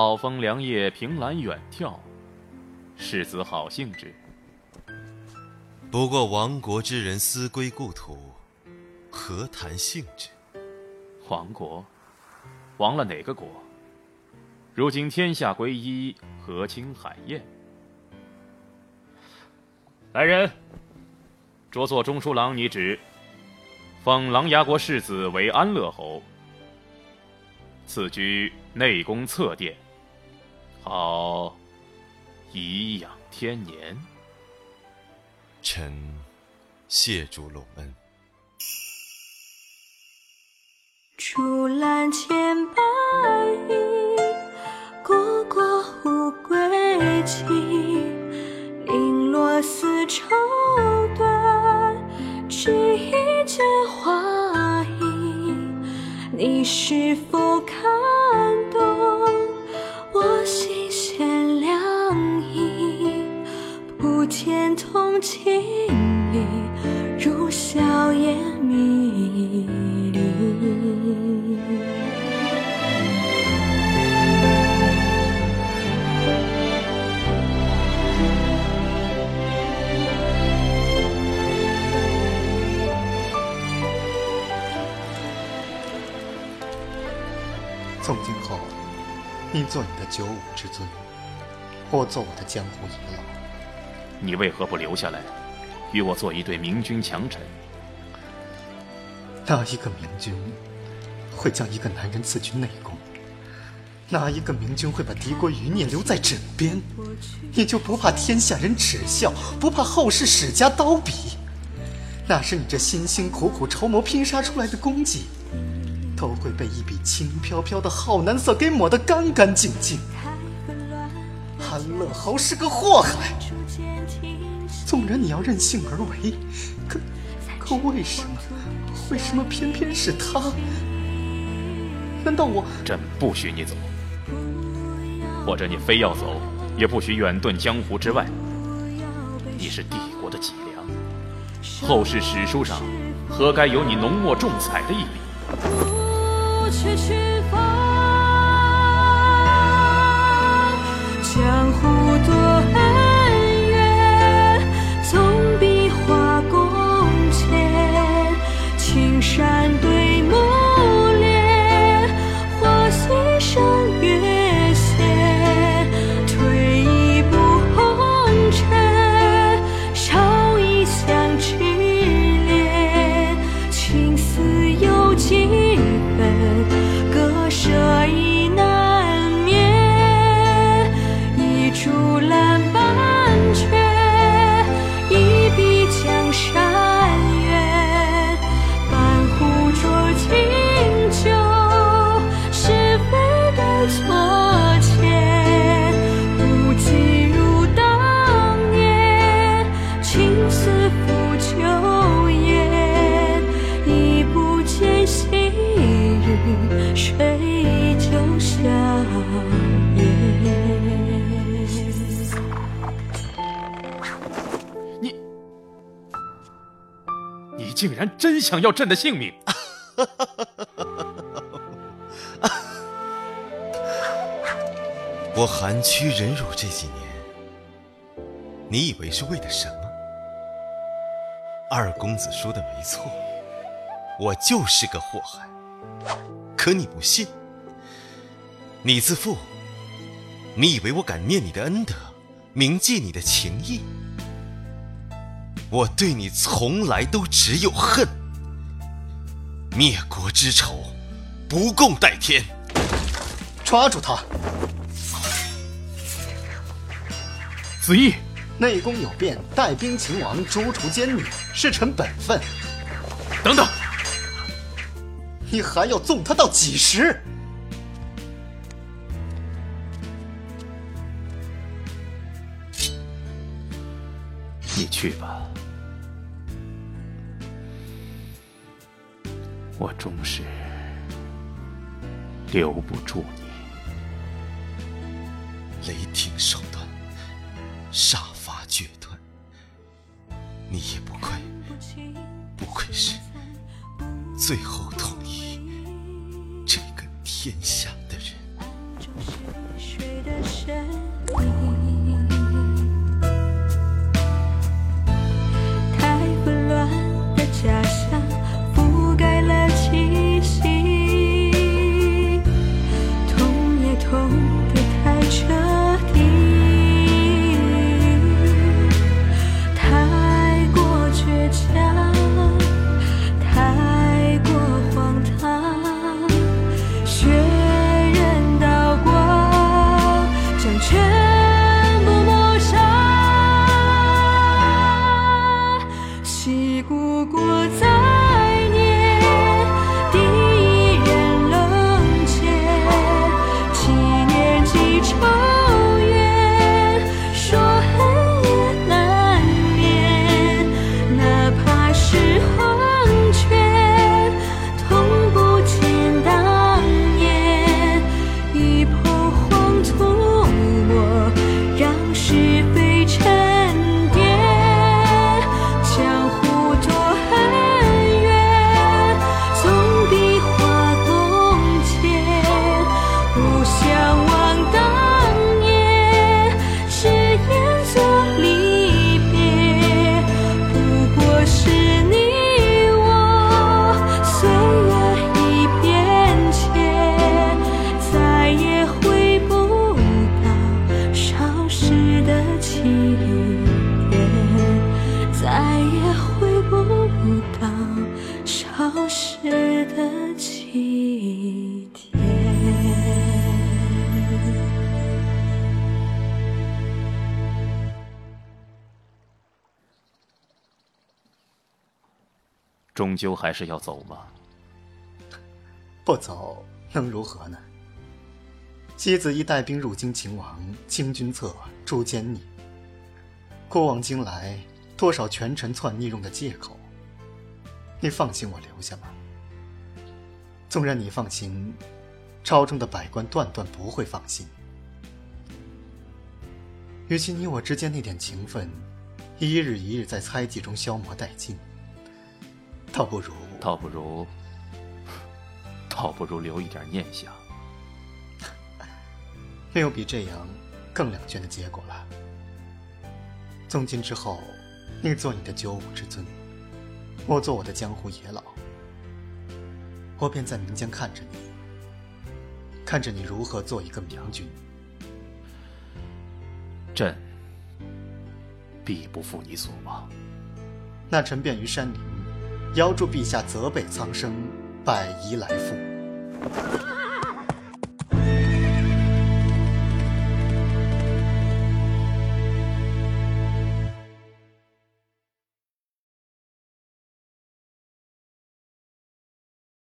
好风凉夜，凭栏远眺，世子好兴致。不过亡国之人思归故土，何谈兴致？亡国，亡了哪个国？如今天下归一，和亲海晏。来人，着作中书郎拟旨，封琅琊国世子为安乐侯，赐居内宫侧殿，好颐养天年。臣谢主隆恩。竹篮千百亿，过过无归期。零落丝绸缎，织一件花衣。你是否看硝烟迷离。从今后，你做你的九五之尊，我做我的江湖遗老。你为何不留下来，与我做一对明君强臣？哪一个明君会将一个男人赐去内宫？哪一个明君会把敌国余孽留在枕边？你就不怕天下人耻笑，不怕后世史家刀笔？那是你这辛辛苦苦筹谋拼杀出来的功绩，都会被一笔轻飘飘的浩南色给抹得干干净净。安乐侯是个祸害，纵然你要任性而为，可可为什么？为什么偏偏是他？难道我朕不许你走，或者你非要走，也不许远遁江湖之外。你是帝国的脊梁，后世史书上何该有你浓墨重彩的一笔？竟然真想要朕的性命！我含屈忍辱这几年，你以为是为了什么？二公子说的没错，我就是个祸害。可你不信，你自负，你以为我敢念你的恩德，铭记你的情谊？我对你从来都只有恨，灭国之仇，不共戴天。抓住他！子义，内宫有变，带兵擒王，诛除奸女，是臣本分。等等，你还要纵他到几时？你去吧，我终是留不住你。雷霆手段，杀伐决断，你也不愧，不愧是最后统一这个天下。终究还是要走吗？不走能如何呢？妻子一带兵入京擒王，清君侧，诛奸逆。过往今来，多少权臣篡逆用的借口。你放心我留下吧？纵然你放心，朝中的百官断断不会放心。与其你我之间那点情分，一日一日在猜忌中消磨殆尽，倒不如……倒不如……倒不如留一点念想。没有比这样更两全的结果了。从今之后，你做你的九五之尊，我做我的江湖野老。我便在民间看着你，看着你如何做一个明君。朕必不负你所望。那臣便于山林，邀祝陛下泽北苍生，百夷来复。